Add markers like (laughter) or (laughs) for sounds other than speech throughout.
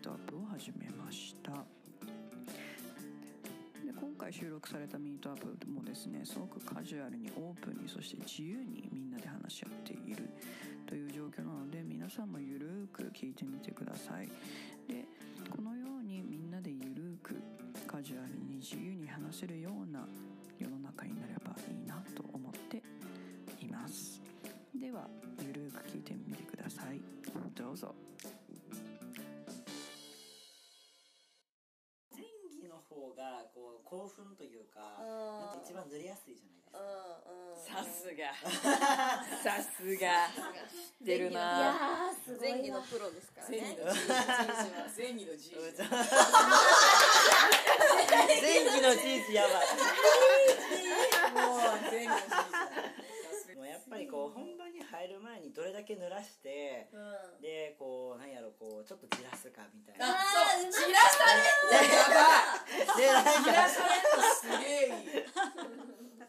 ートアップを始めました。で今回収録されたミートアップもですねすごくカジュアルにオープンにそして自由にみんなで話し合っているという状況なので皆さんもゆるーく聞いてみてください。でこのようにみんなでゆるーくカジュアルに自由に話せるような世の中になればいいなと思っています。ではゆるーく聞いてみてください。どうぞ。興奮というかうん。なんか一番塗りやすいじゃないですか。(laughs) さすが。さすが。出るいなやーすごい前期のわプロですから前ね期の期の G 前期のチーズ (laughs) やば (laughs) もう前期の G い。もうやっぱりこう本番に入る前にどれだけ濡らしてうん。でこうなんやろこうちょっとじらすかみたいな。あそう。散らされんの。やばい。らか。されんのすげえ。いい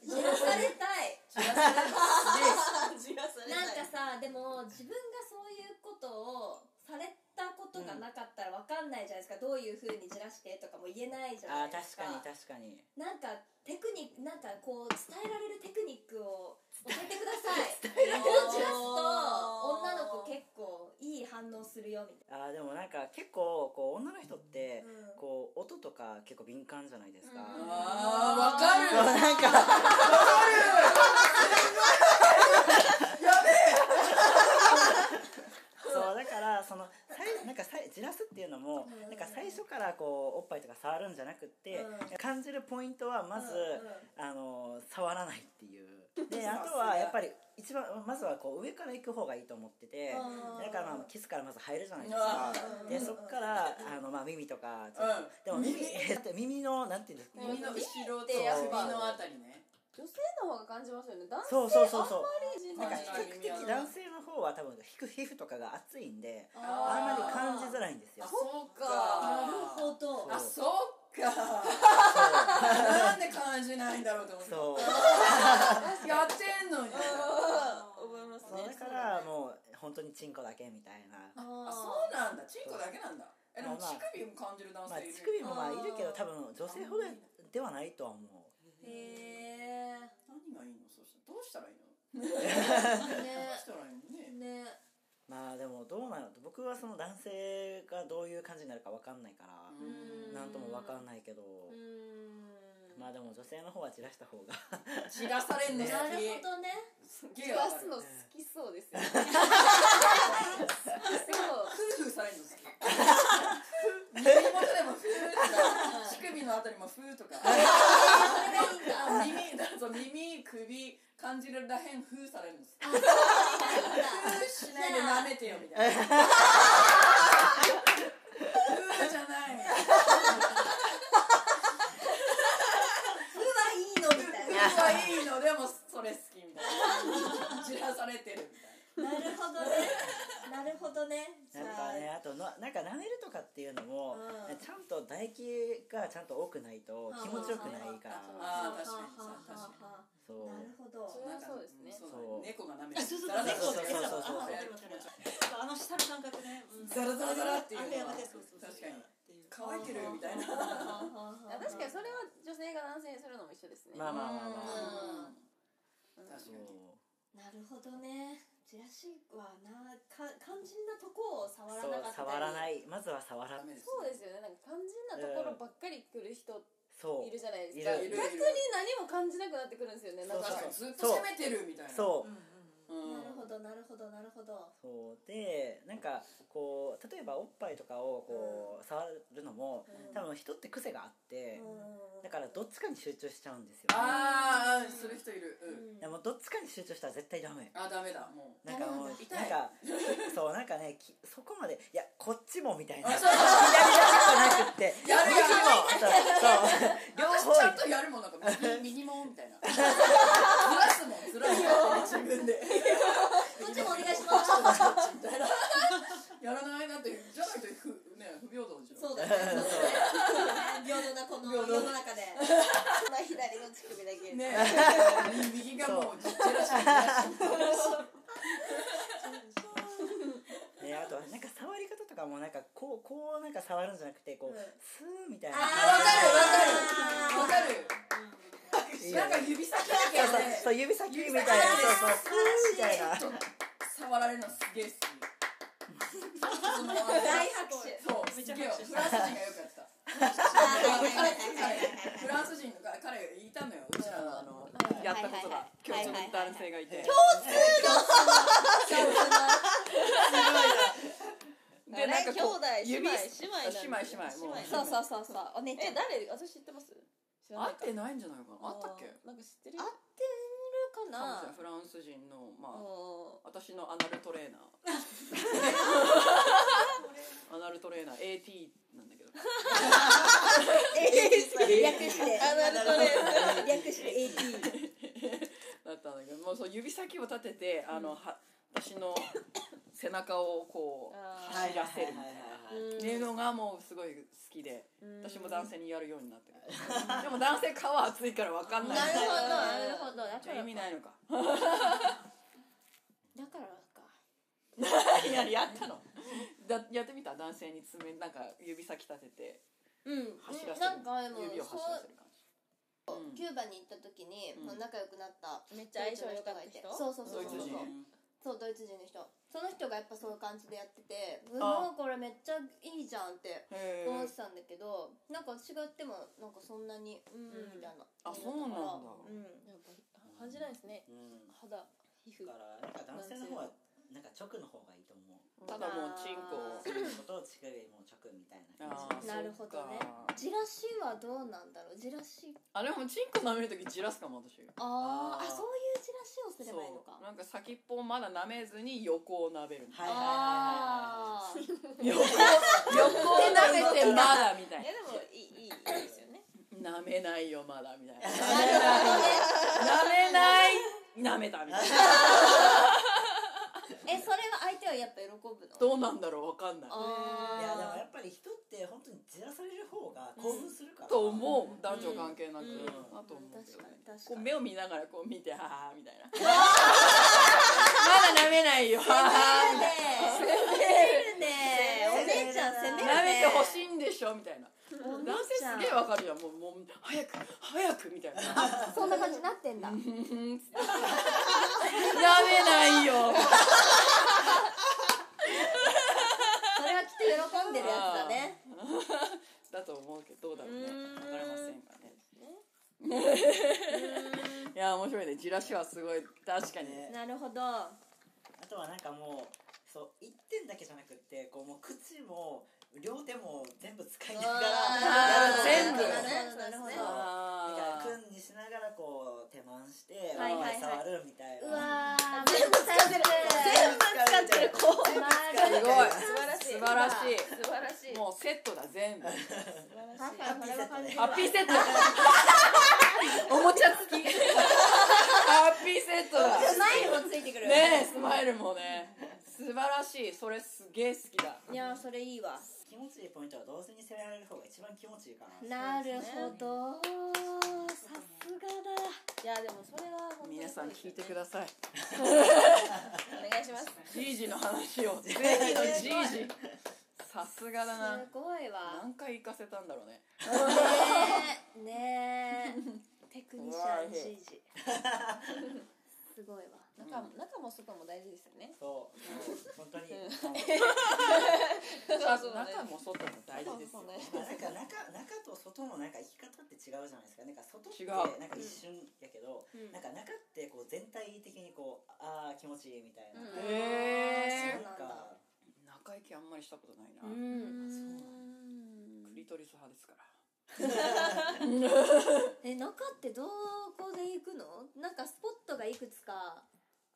じらされたい。散らされんのすげえじらされ (laughs) なんかさでも自分がそういうことをされたことがなかったらわかんないじゃないですか、どういうふうにじらしてとかも言えないじゃないですか。確かに確かに。なんかテクニックなんかこう伝えられるテクニックを教えてください。(laughs) こうじらすと女の子結構いい反応するよみたいあーでもなんか結構こう女の人ってうん。こう音とか結構敏感じゃないですか、うん。あーわかる。そうなんか。(laughs) そうだからその (laughs) なんかさいじらすっていうのもうん。なんか最初からこうおっぱいとか触るんじゃなくってうん。感じるポイントはまずうんあの触らないっていう。(laughs) であとはやっぱり一番まずはこう上から行く方がいいと思っててうん。だからまあキスからまず入るじゃないですか。うん。でそっからあのまあ耳とかちょっとでも耳 (laughs) 耳のなんていうんですか耳の後ろとでやっぱ首のあたりね女性の方が感じますよね。男性そうそうそうそう。あんまりなんか比較的男性の方は多分皮膚皮膚とかが厚いんでああんまり感じづらいんですよ。あそうか。なるほど。あそうか。なんで感じないんだろうと思って。そう。(laughs) やってんのに。思いますね。だからもう本当にチンコだけみたいな。ああそうなんだ。チンコだけなんだ。えでもまあまあ。乳首も感じる男まあ性いる乳首もまあいるけど多分女性ほどではないとは思う。ーへ何がいいのそしたらいいの？えどうねしたらいいの？ね。ねまあでもどうなの僕はその男性がどういう感じになるか分かんないからうん。なんとも分かんないけどうーんまあでも女性の方は散らした方が。散らされんの好き。なるほどね。すげ散えわかる。らすの好きそうですよね。そう。フーフーされんの好き。耳元でもフーとか乳首のあたりもフーとか。耳だと耳首感じるらへんフーされるんですフーしないで舐めてよみたいな (laughs) フーじゃないそれはいいのみたいフーはいいのでもそれ好きみたいな散らされてるみたいななるほどねなるほどね。じなんゃあかねあ。とのなんか舐めるとかっていうのも、うん。ちゃんと唾液がちゃんと多くないと気持ちよくないから。あー確かにはあはあはあはあそう。なるほど。それはそうですね。そう。だそう猫が舐めてそうそうそう。そうそうそうあの下の感覚ね、うん。ザラザラザラっていう。のは確かに乾いてるみたいな確かにそれは女性が男性にするのも一緒ですねまあまあまあまあ。うん。確かに。なるほどねチラシはなか肝心なとこを触らなかったり。触らない。まずは触らないそうですよね。なんか肝心なところばっかり来る人そう。いるじゃないですか。逆に何も感じなくなってくるんですよね。なんかそう確かにずっと攻めてるみたいな。そう。うんどなるほどなるほど。そうでなんかこう例えばおっぱいとかをこう、うん、触るのも、うん、多分人って癖があって、うん、だからどっちかに集中しちゃうんですよ、ああする人いる、うん、でもどっちかに集中したら絶対ダメ。あダメだ。もう。なんかもうなんかそうなんかねそこまでいやこっちもみたいな。そう。そうそうそうそうそうそう。両方。ちゃんとやるもんなんかミニモンみたいな。ずらすもんずらすもん。(laughs) 自分で。ないなってじゃないと不,、ね、不平等でしょそうだね。平等なこの世の中でまあ左の乳首だけ。ね。右がもうジェラシージェラシねあとなんか触り方とかもなんかこうこうなんか触るんじゃなくてこう、スーみたいな。ーわかるわかる。わかるなんか指先だけそうそうでそう指先みたいな。そうそうスーみたいな触られるのすげえ好き。(laughs) 大拍手。そうすげえフランス人がよくやってたフランス人の彼がいたのようちらのあのやったことが共通の男性がいて。でなんかこう兄弟姉妹指姉妹姉妹姉妹もう。そうそうそうそう。お姉ちゃえん誰私知ってます？会ってないんじゃないかな。あったっけ？なんか知ってる合ってるかな。フランス人のまああ私のアナルトレーナー。(laughs) アナルトレーナー AT なんだけど。略して。あなるほどね略して AT だったんだけどもうそう指先を立ててあのは私の背中をこう走らせるみたいな。うんっていうのがもうすごい好きで私も男性にやるようになってる。でも男性皮厚いから分かんない。なるほどなるほど。だじゃあから意味ないのか。(laughs) だからか。(laughs) いややったの。だやってみた？男性に爪なんか指先立ててうん。走らせる。なんかでも指を走らせる感じ。うん。キューバに行った時に、う仲良くなっためっちゃ相性良かった人？そうそうそうそうそう。ドイツ人。そうドイツ人の人その人がやっぱそういう感じでやっててうあわこれめっちゃいいじゃんってへ思ってえたんだけどなんか私がやってもなんかそんなにうんうん。みたいな。あそうなんだ。うん。やっぱ感じないですね。うん。肌皮膚。だからなんか男性の方はなんか直の方がいいと思うただもうチンコを。そういうことを乳首も直みたいな感じなるほどね。じらしはどうなんだろう？じらし。あでもチンコ舐めるときじらすかも私あー。ああーそういうじらしをすればいいのか。そう。なんか先っぽをまだ舐めずに横を舐めるみたいな、あー。横 (laughs) 横を舐めてまだみたいいやでもいいいいいいですよね。な舐めないよまだみたいな。舐めない舐めたみたいな。(laughs) えそれははやっぱ喜ぶの？どうなんだろうわかんない。あいやでもーやっぱり人って本当にじらされる方が興奮するから、と思う。男女関係なく、うん。だと思うけ確かどねに確かに。こう目を見ながらこう見てははみたいな。(laughs) まだ舐めないよ。ははみたい攻めるね。お姉ちゃん攻めるね。な舐めてほしいんでしょみたいな。お姉男性ちゃんすげえわかるじゃんもうもう早く早くみたいな。そんな感じになってんだ。うん。(laughs) 舐めないよそれはきっと喜んでるやつだねだと思うけどどうだろうねうーん分かりませんがねいや面白いねじらしはすごい。確かにね。なるほど。あとはなんかもうそう一点だけじゃなくってこうもう口も両手も全部使いながら全部なるほどなるほどだからあ訓にしながらこう手回して、はいはいはい。触るみたいな。うわー。全部使ってる。全部使ってる。こうーすごい。素晴らしい。素晴らしい。素晴らしい。もうセットだ全部ハッピーセット。(laughs) おもちゃ付きハッピーセットだ。スマイルもついてくる。ねえスマイルもね。素晴らしい。それすげえ好きだ。いやーそれいいわ。気持ちいいポイントは同時に攻められる方が一番気持ちいいかな。なるほど。さすがだ。いやでもそれは本当に皆さん聞いてください。お願いします。ジージの話を。(laughs) ぜひのジージさすがだな。すごいわ。何回行かせたんだろうね。ねえ。ねえテクニシャン G ジ。すごいわ。中も中も外も大事ですよね。そう。本当に、(laughs) さ中も外も大事ですよ。ねまあなんか中中と外のなんか生き方って違うじゃないですか。なんか外って違う。なんか一瞬やけど、うん。なんか中ってこう全体的にこうああ気持ちいいみたいな、うん。へえそうなんだ。中行きあんまりしたことないな、うん。クリトリス派ですから (laughs) え中ってどこで行くの？なんかスポットがいくつか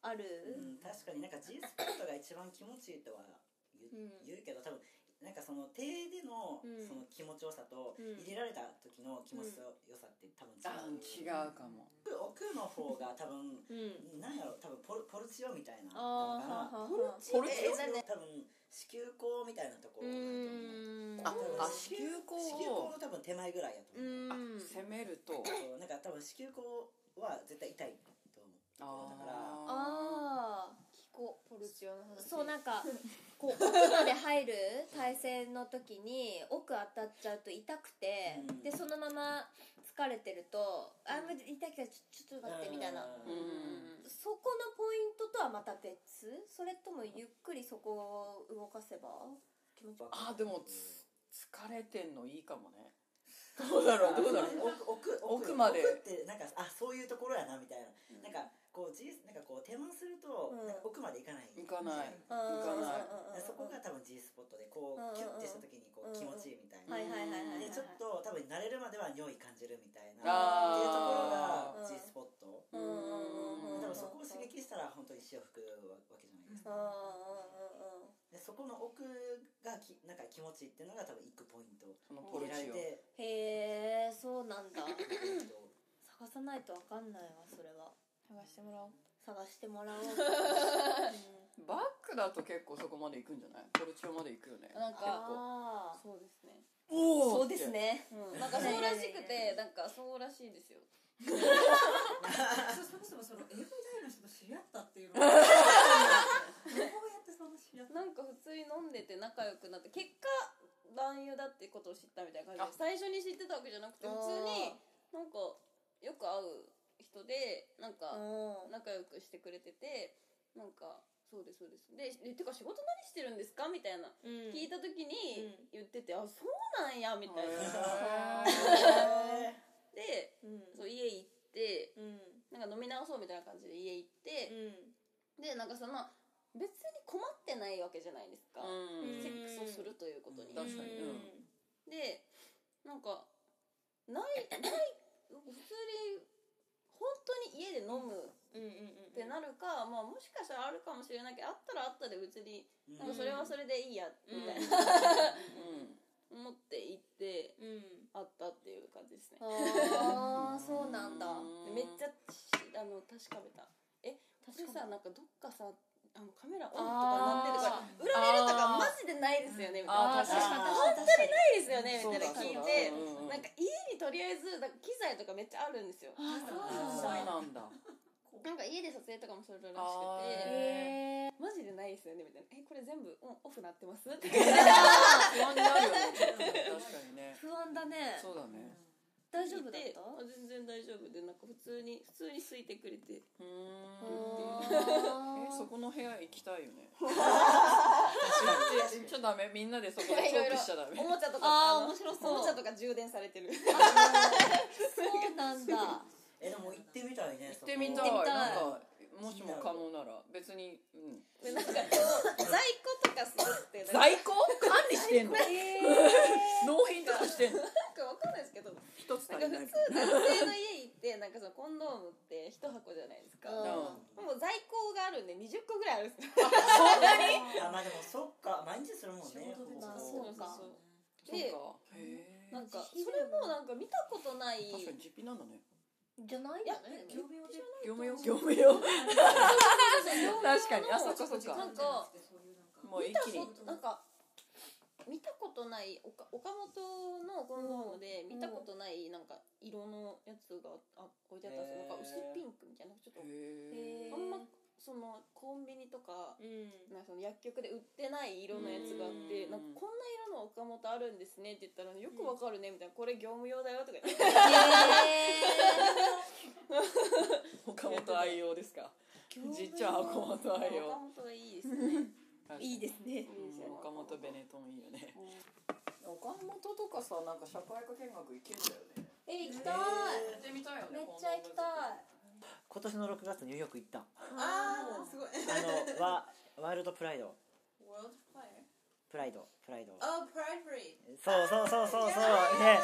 あうるん、確かになんか G スポットが一番気持ちいいとは言う,、うん。言うけど多分なんかその手でのうん。その気持ちよさとうん。入れられた時の気持ちよさって多分違あう、違うかも。奥の方が多分うん。なんやろ多分ポルポルチオみたいなポルチオえ多分子宮口みたいなところうだと思うーんああ子宮口子宮を口の多分手前ぐらいやとう思う、ん攻めると。そうなんか多分子宮口は絶対痛いと思う。あだからああ聞こう。ポルチオの話。そうなんかこう (laughs) 奥まで入る体勢の時に奥当たっちゃうと痛くて、うん。でそのまま疲れてると「あん。まり痛いからちょちょっと待って」みたいな、そこのポイントとはまた別？それともゆっくりそこを動かせば？気持ちあでもつ疲れてんのいいかもね。どうだろう？どうだろう？奥 (laughs) 奥奥。まで。奥ってなんかあそういうところやなみたいな、なんかこうじなんかこう手間する奥まで行かない。行かない。うん。行かない。でそこが多分 G スポットでこうキュッてした時にこう気持ちいいみたいな、はいはいはいはいはい。でちょっと多分慣れるまでは匂い感じるみたいな。あっていうところが G ースポット、うんうんうんうん多分そこを刺激したら本当に潮吹くわけじゃないですうんか、でそこの奥がきなんか気持ちいいっていうのが多分行くポイント。そのポル入れられチオて。へえそうなんだ。えっと探さないとわかんないわそれは。探してもらおう探してもらおう、(laughs) バックだと結構そこまで行くんじゃない？ポルチオまで行くよね。なんかああそうですね。おそうですね。うん。なんかそうらしくてなんかそうらしいですよ。そもそもその AV 大の人と知り合ったっていうのは (laughs) どうやってその知り合ったなんか普通に飲んでて仲良くなって結果男優だってことを知ったみたいな感じで最初に知ってたわけじゃなくて普通に人でなんかうん。仲良くしてくれててなんかそうですそうです。ででてか仕事何してるんですか？みたいなうん。聞いた時にうん。言ってて、あそうなんやみたいな。へ (laughs) でうん。そう家行ってうん。なんか飲み直そうみたいな感じで家行って、でなんかその別に困ってないわけじゃないですか、うん。セックスをするということに、確かに。うん。でなんかないない普通に本当に家で飲むうんうんうんってなるか、まあ、もしかしたらあるかもしれないけどあったらあったで別にーなんかそれはそれでいいやみたいな、(laughs) 思って行ってうん。あったっていう感じですね。ああ (laughs) そうなんだ。うん。めっちゃあの確かめた。え私さなんかどっかさあのカメラオンとかなってるか売られるとかマジでないですよねみたいな。あー確かに本当にないですよねみたいな聞いて。なんか家にとりあえずなんか機材とかめっちゃあるんですよ。そうなんだ。なんか家で撮影とかもするらしくあてマジでないですよねみたいな。えこれ全部オンオフなってます？って。(laughs) 不安になるよね確かにね。不安だね。そうだね大丈夫だった？あ全然大丈夫でなんか普通に普通に空いてくれてうーん。あえそこの部屋行きたいよね。(laughs) ちょっとダメ。みんなでそこでトークしちゃダメ。おもちゃとかあーの面白そう。おもちゃとか充電されてる。そうなんだ。(laughs) えでも行ってみたいね行ってみたい。行ってみたい。なんかもしも可能なら別にうん。でなんか在庫とかするって在庫？管理してんの？納品とかしてんの？なんかわかんないですけど一つなんか足りない。普通男性の家行ってなんかそのコンドームって一箱じゃないですか。うん。もう在庫があるんで20個ぐらいあるんですよ。そんなにあまあでもそっか。毎日するもんね。まあそうか。そうそうでなんかそれもなんか見たことない。確かに実費なんだねじゃないよね業務用で。業務用業務用。(laughs) 確かに。あそっかそっか。なんかもう一気に。なんか見たことない岡岡本のコンドームで見たことないなんか色のやつがあ置いてあったんですよ。なんか薄いピンクみたいなちょっと。へあんまそのコンビニとかうん。なんかその薬局で売ってない色のやつがあってうん。なんかこんな色の岡本あるんですねって言ったらよくわかるねみたいな。これ業務用だよとか言って。岡本 (laughs) 愛用ですか？じっちゃん岡本愛用。岡本いいですね。いいですね岡本ベネトンいいよね。岡本とかさなんか社会科見学行けるんだよね。え行きたい。やってみたいよねめっちゃ行きたい今年の6月ニューヨーク行った。んああすごい。あのワワイルドプライド。プライドプライド。Oh Pride Parade そうそうそうそうそう。ね。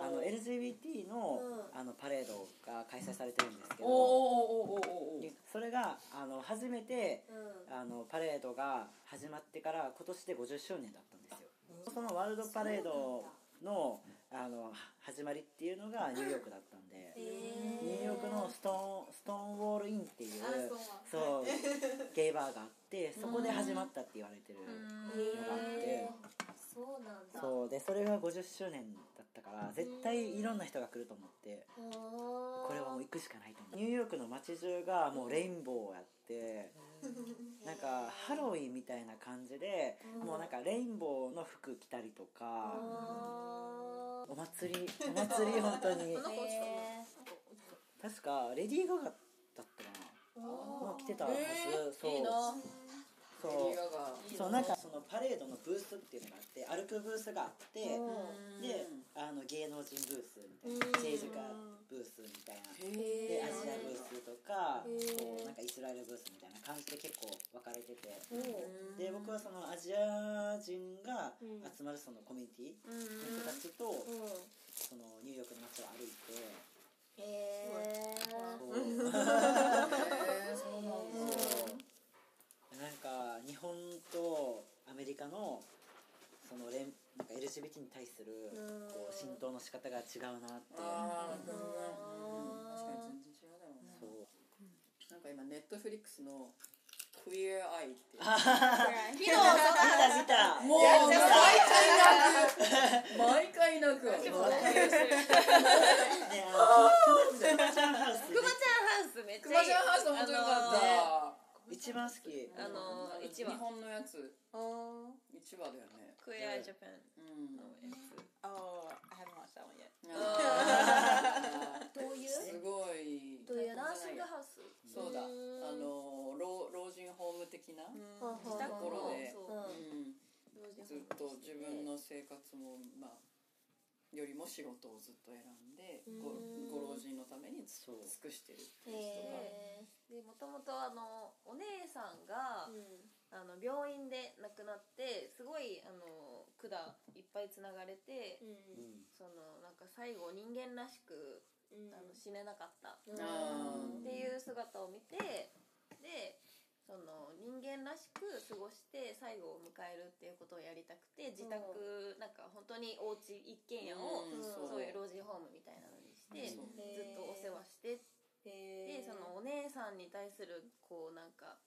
あの LGBT の,、うん。あのパレードが開催されてるんですけおどそれがあの初めてうん。あのパレードが始まってから今年で50周年だったんですよ。そのワールドパレードのあの始まりっていうのがニューヨークだったんで、へニューヨークのストーンストーンウォールインっていうあそう (laughs) ゲイバーがあってそこで始まったって言われてるへのがあって。えそうなんだ。そうでそれが50周年だったから絶対いろんな人が来ると思ってここれはもう行くしかないと思って。ニューヨークの街中がもうレインボーやってなんかハロウィンみたいな感じでもうなんかレインボーの服着たりとかお祭りお祭り本当に。確かレディー・ガガだったかな。もう来てたはず、そうそう。そうなんかそのパレードのブースっていうのがあって歩くブースがあってであの芸能人ブースみたいな政治家ブースみたいなでアジアブースとかこうなんかイスラエルブースみたいな感じで結構分かれてて。で僕はそのアジア人が集まるそのコミュニティの人たちとそのニューヨークの街を歩いてへえー。(laughs) そう。なんだなんか日本とアメリカのその連なんか LGBT に対するこう浸透の仕方が違うなって。あー確かに全然違うだろうねそう。なんか今ネットフリックスの (laughs)「クイアアイ」っていう昨日。見た見たもう毎回泣く毎回泣くわねあのクマちゃんハウスくまちゃんハウスめっちゃいいクマちゃんハウス本当よかった一番好き。あのー一話。日本のやつ。一話だよね。クエアジャパン。うん。のやつ Oh, I haven't watched that one yet. あー。(laughs) どういう？すごい。どういう？ナーシングハウス？そうだ。あの老老人ホーム的なとところで。そうう。ん。ずっと自分の生活もまあよりも仕事をずっと選んでごご老人のために尽そう。くしてるっていう人が。へでもともとあのお姉さんが、えあの病院で亡くなってすごいあの管いっぱいつながれて、うん。そのなんか最後人間らしく、あの死ねなかった。っていう姿を見てでその人間らしく過ごして最後を迎えるっていうことをやりたくて自宅なんか本当にお家一軒家をうん。そう。いう老人ホームみたいなのにしてずっとお世話してでそのお姉さんに対するこうなんか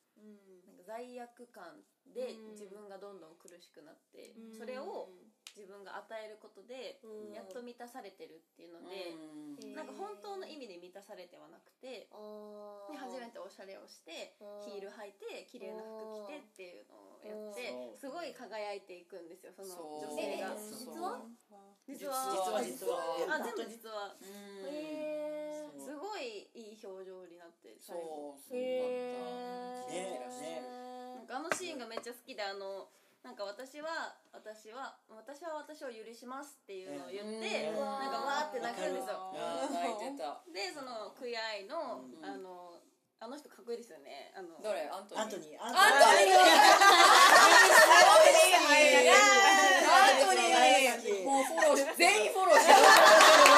なんか罪悪感で自分がどんどん苦しくなってそれを自分が与えることでやっと満たされてるっていうのでうん。なんか本当の意味で満たされてはなくてで初めておしゃれをしてヒール履いて綺麗な服着てっていうのをやってすごい輝いていくんですよその女性が。え実は？実は？実は。実は。あ全部実は。うん。へえすごいいい表情になってそう。そうへだ。ねったねなんかあのシーンがめっちゃ好きであのなんか私は私は私は私を許しますっていうのを言って、うん。なんかわーって泣くんですよ。あー泣いてた。でそのクイアイの、あのあの人かっこいいですよね。あのどれアントニー。アントニー。アンアントニー。アントニー。もうフォロー。し全員フォローしてわ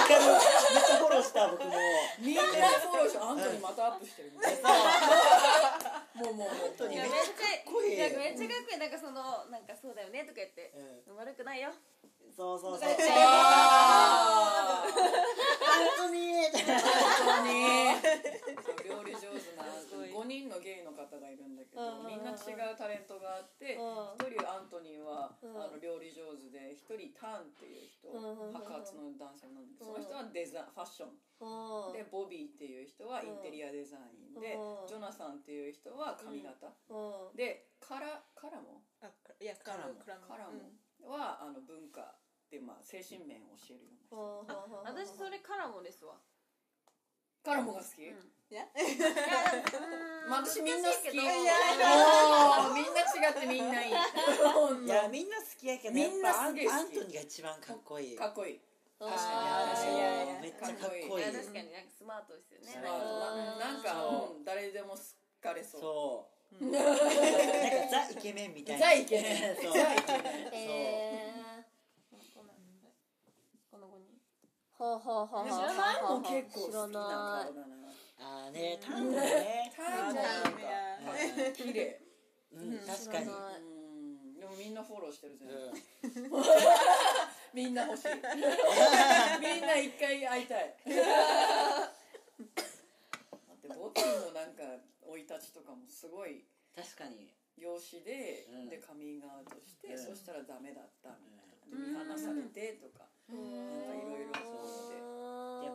かるめっちゃフォローした僕もみんなフォローしてアントニーまたアップしてる。もうもうもう。当に。めっちゃこいい。いやめっちゃかっこいい。なんかそのなんかそうだよねとか言って、悪くないよ。そうそうそう。(laughs) あー。アントニー本当に。そう料理上手な5人のゲイの方がいるんだけどみんな違うタレントがあって1人アントニーはあの料理上手で1人タンっていう人白髪の男性なんでその人はデザファッション。でボビーっていう人はインテリアデザインでうん。ジョナサンっていう人は髪型。でカラカラモ Uh, yeah, Karam. カラモはあの文化でまあ精神面を教えるような人。私それからもですわ。カラモが好き、Yeah. まあ、私みんな好き。みんな違ってみんないい。いやみんな好きやけどみんなやっぱアンすげえ好き。アントニーが一番かっこいい。かっこいい。あ確かに。めっちゃかっこいいいや確かに。なんかスマートですよね。ななんか、そう。うん誰でも好かれそう。そう。なんかザイケメンみたいな。ザイケメン。そう。ザイケメン。えこの子に。はははは知らない？もん結構好きな知らない顔だな。あーねタンだ (laughs) ね。タンじゃなんか綺麗。うん確かに。でもみんなフォローしてる全うん。部。(laughs) みんな欲しい。(laughs) みんな一回会いたい。でボティのなんか生い立ちとかもすごい確かに。養子で,、うん。でカミングアウトして、うん。そしたらダメだったみたいな、見放されてとか、なんかいろいろそうでで。や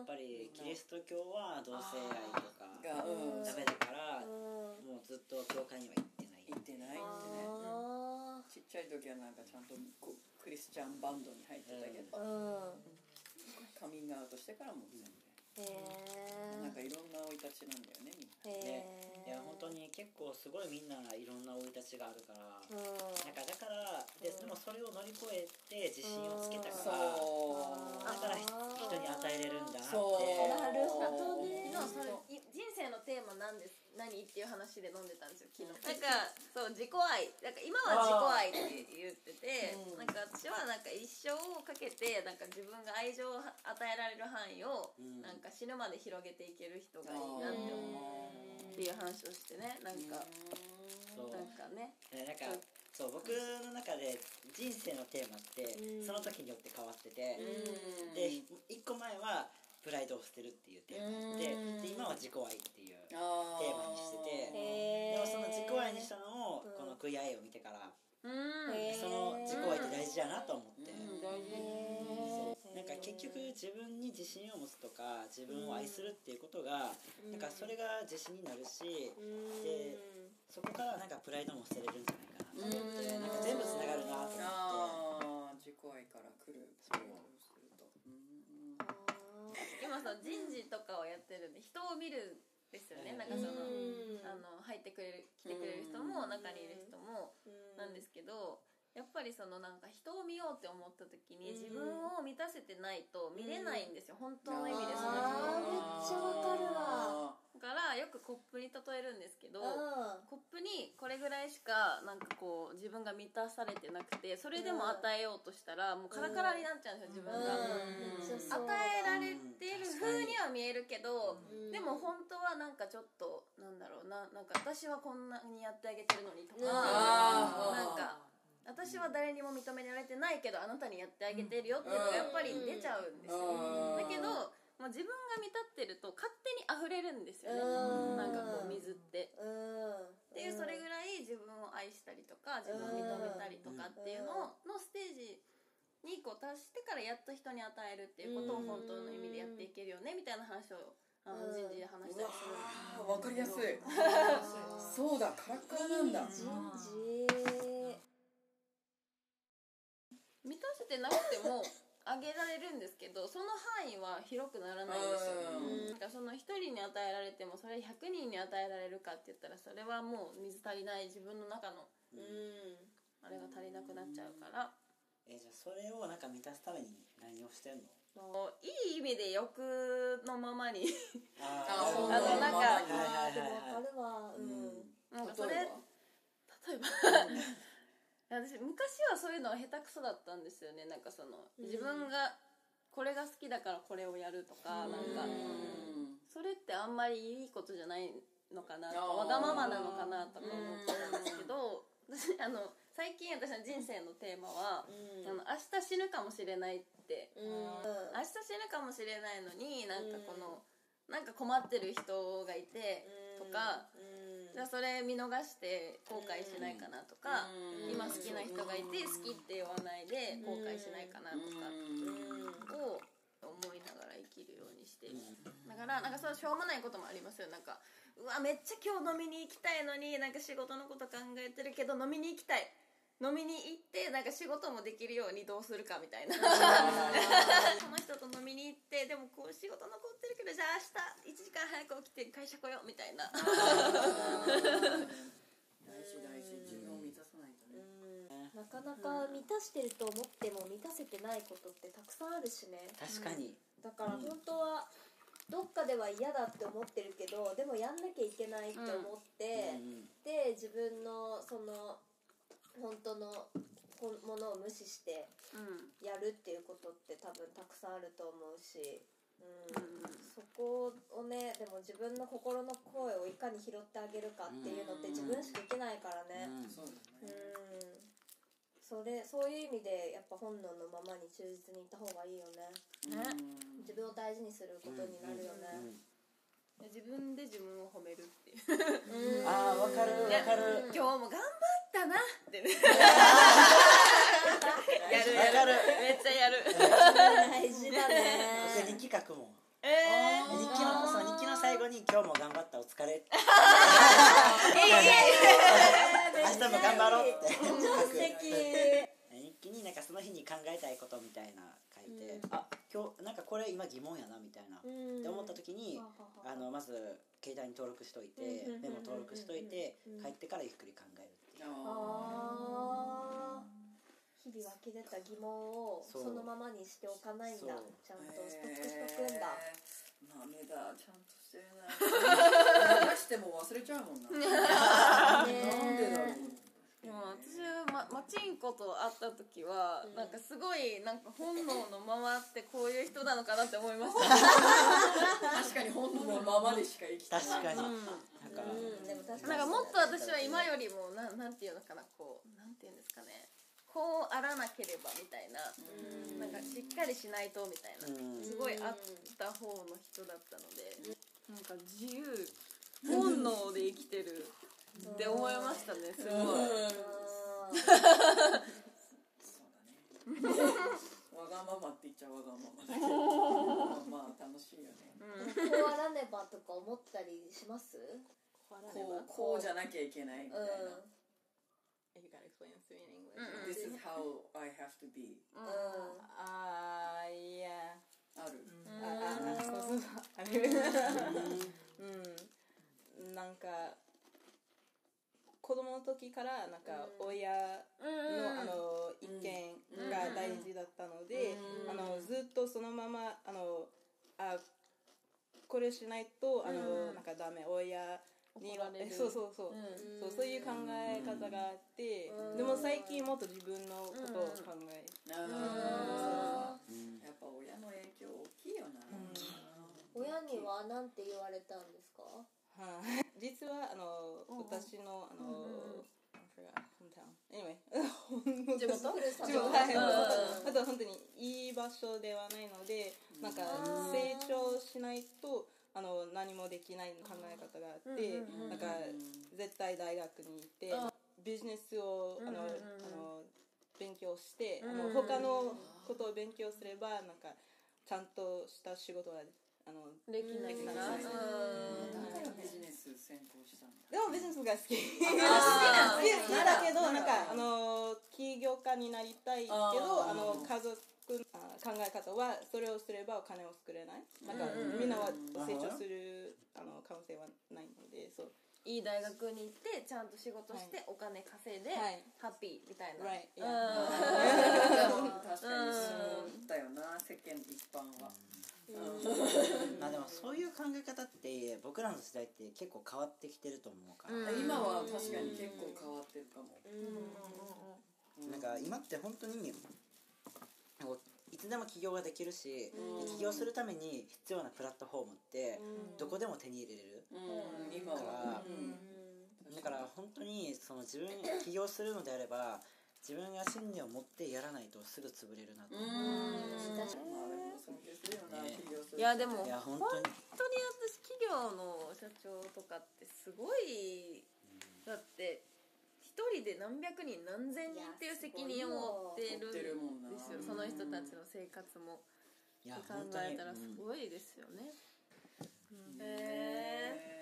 っぱりキリスト教は同性愛とかが、うん、ダメだからもうずっと教会には行ってない。行ってない。ってねあちっちゃい時はなんかちゃんとこクリスチャンバンドに入ってたけど、ーうん。カミングアウトしてからも全然、へなんかいろんな生い立ちなんだよねみんなえへえいや本当に結構すごいみんないろんな生い立ちがあるから。うん。なんかだからででもそれを乗り越えて自信をつけたそからうだから人に与えれるんだなって。そう。なるほどね。昨日それい人生のテーマなんです何？っていう話で飲んでたんですよ昨日。なんかそう自己愛。なんか今は自己愛って言ってて、うん。なんか私はなんか一生をかけてなんか自分が愛情を与えられる範囲をうん。なんか死ぬまで広げていける人がいいなって思うっていう話をしてね。なんかそうなんかね。ねなんかそう僕の中で人生のテーマってうん。その時によって変わってて。うん。で一個前はプライドを捨てるっていうテーマでうん。で今は自己愛っていうテあーマにしててでもその自己愛にしたのをうんこの悔い愛を見てからその自己愛って大事だなと思って。なんか結局自分に自信を持つとか自分を愛するっていうことがなんかそれが自信になるしでそこからなんかプライドも捨てれるんじゃないかなと思ってなんか全部つながるなと思って。ああ自己愛から来る。そう今その人事とかをやってるんで人を見るんですよね。なんかそのあの入ってくれる来てくれる人も中にいる人もなんですけどやっぱりそのなんか人を見ようって思った時に自分を満たせてないと見れないんですよ。本当の意味でそのあーめ人っちゃわかるわ。だからよくコップに例えるんですけどうん。コップにこれぐらいしかなんかこう自分が満たされてなくてそれでも与えようとしたらもうカラカラになっちゃうんですよ自分が。うん。めっちゃ与そうえられてる風には見えるけど、うん。でも本当はなんかちょっとなんだろうななんか私はこんなにやってあげてるのにとか、あーなんか私は誰にも認められてないけどあなたにやってあげてるよっていうのがやっぱり出ちゃうんですよ、うん。だけど、まあ、自分が満たってると勝手に溢れるんですよね、うん。なんかこう水って。うん。っていうそれぐらい自分を愛したりとか自分を認めたりとかっていうののステージにこう達してからやっと人に与えるっていうことを本当の意味でやっていけるよねみたいな話をあの人事で話したりするんですあーわかりやすい。そうだカラッカラなんだ。人事満たせてなくてもあげられるんですけどその範囲は広くならないんですようん。なんかその1人に与えられてもそれ100人に与えられるかって言ったらそれはもう水足りない自分の中のうん。あれが足りなくなっちゃうから。えじゃあそれをなんか満たすために何をしてんの？もういい意味で欲のままに。ああそうあのなんかはいはいはいでもわかううん。ん。なんかそれ例えば？例えば私昔はそういうのは下手くそだったんですよね。なんかその自分がこれが好きだからこれをやるとかなんか。うんそれってあんまりいいことじゃないのかなとわがままなのかなとか思ってたんですけど私あの最近私の人生のテーマは、うん。あの明日死ぬかもしれないって。うん。明日死ぬかもしれないのになんかこの、なんか困ってる人がいてとか、じゃあそれ見逃して後悔しないかなとか、うん。今好きな人がいて好きって言わないで後悔しないかなとかを思いながら生きるようにしてだからなんかそうしょうもないこともありますよ。なんかうわめっちゃ今日飲みに行きたいのになんか仕事のこと考えてるけど飲みに行きたい飲みに行ってなんか仕事もできるようにどうするかみたいな。(laughs) その人と飲みに行ってでもこう仕事残ってるけどじゃあ明日1時間早く起きて会社来ようみたいな。大事大事自分を満たさないとね。なかなか満たしてると思っても満たせてないことってたくさんあるしね。確かに。だから本当はどっかでは嫌だって思ってるけどでもやんなきゃいけないって思って、うん。で自分のその本当のものを無視してうん。やるっていうことって多分たくさんあると思うし、うん。そこをねでも自分の心の声をいかに拾ってあげるかっていうのって自分しかできないからね。うん。それそういう意味でやっぱ本能のままに忠実にいった方がいいよね。うん。自分を大事にすることになるよね、自分で自分を褒めるっていう。ああわかるわかる。今日も頑張ったな。ってね。(laughs) やるわかる。めっちゃやる。大事だ僕ね日記書くもん。え日記のそう日記の最後に今日も頑張ったお疲れ。(laughs) (laughs) 明日も頑張ろうって。日記になんかその日に考えたいことみたいな書いて、あ今日なんかこれ今疑問やなみたいな、って思った時にあのまず携帯に登録しといて、メモ登録しといて、帰ってからゆっくり考えるっていう、あー。日々湧き出た疑問をそのままにしておかないんだ。ちゃんとストックしとくんだ。ダメだちゃんとしてるな (laughs) 流しても忘れちゃうもんな。(laughs) なんでだろうでも私は、ま、マチンコと会った時は、なんかすごいなんか本能のままってこういう人なのかなって思いました。(laughs) 確かに本能のままでしか生きてない。確かに、うん。なんか、うん。でも確かになんかもっと私は今よりもなんなんていうのかなこうなんていうんですかね。こうあらなければみたいななんかしっかりしないとみたいなうん。すごいあった方の人だったので。なんか自由本能で生きてるって思いましたねすごい。わがままって言っちゃわがままだけど。まあ楽しいよね。こうあらねばとか思ったりします？こうこうじゃなきゃいけないみたいな、You gotta explain this to me in English? This is how I have to be. Ah, yeah. ある、ああそうそうあれ。うんなんか子供の時からなんか親のあの意見が大事だったのであのずっとそのままあのあこれしないとあのなんかダメ親にそうそうそう。そうそういう考え方があってでも最近もっと自分のことを考えあーやっぱ親の影響大きいよな、親には何て言われたんですか？はい。(laughs) 実はあの私のあの (laughs) 地元？ふるさとは本当にいい場所ではないのでなんか成長しないとあの何もできない考え方があってなんか絶対大学に行ってビジネスをあのあの勉強してあの他のことを勉強すればなんかちゃんとした仕事があのできないかなできないだからビジネス専攻したんだでもビジネスが好き。好きあー好きだけど。なんかあの起業家になりたいけどあの家族あ考え方はそれをすればお金を作れない。なんかみんなは成長するあの可能性はないのでそう。いい大学に行ってちゃんと仕事してお金稼いではい。ハッピーみたいな. (laughs) 確かにそうだよな。世間一般は、まあでもそういう考え方って僕らの時代って結構変わってきてると思うから、今は確かに結構変わってるかも、なんか今って本当にいつでも起業ができるし、で起業するために必要なプラットフォームってどこでも手に入れれる、うん。今だからは、うん。だから本当にその自分起業するのであれば自分が信念を持ってやらないとすぐ潰れるなと思いやでもいや本本当に。当に私企業の社長とかってすごいだって一人で何百人何千人っていう責任を負ってるんですよ。その人たちの生活も。いや考えたらすごいですよね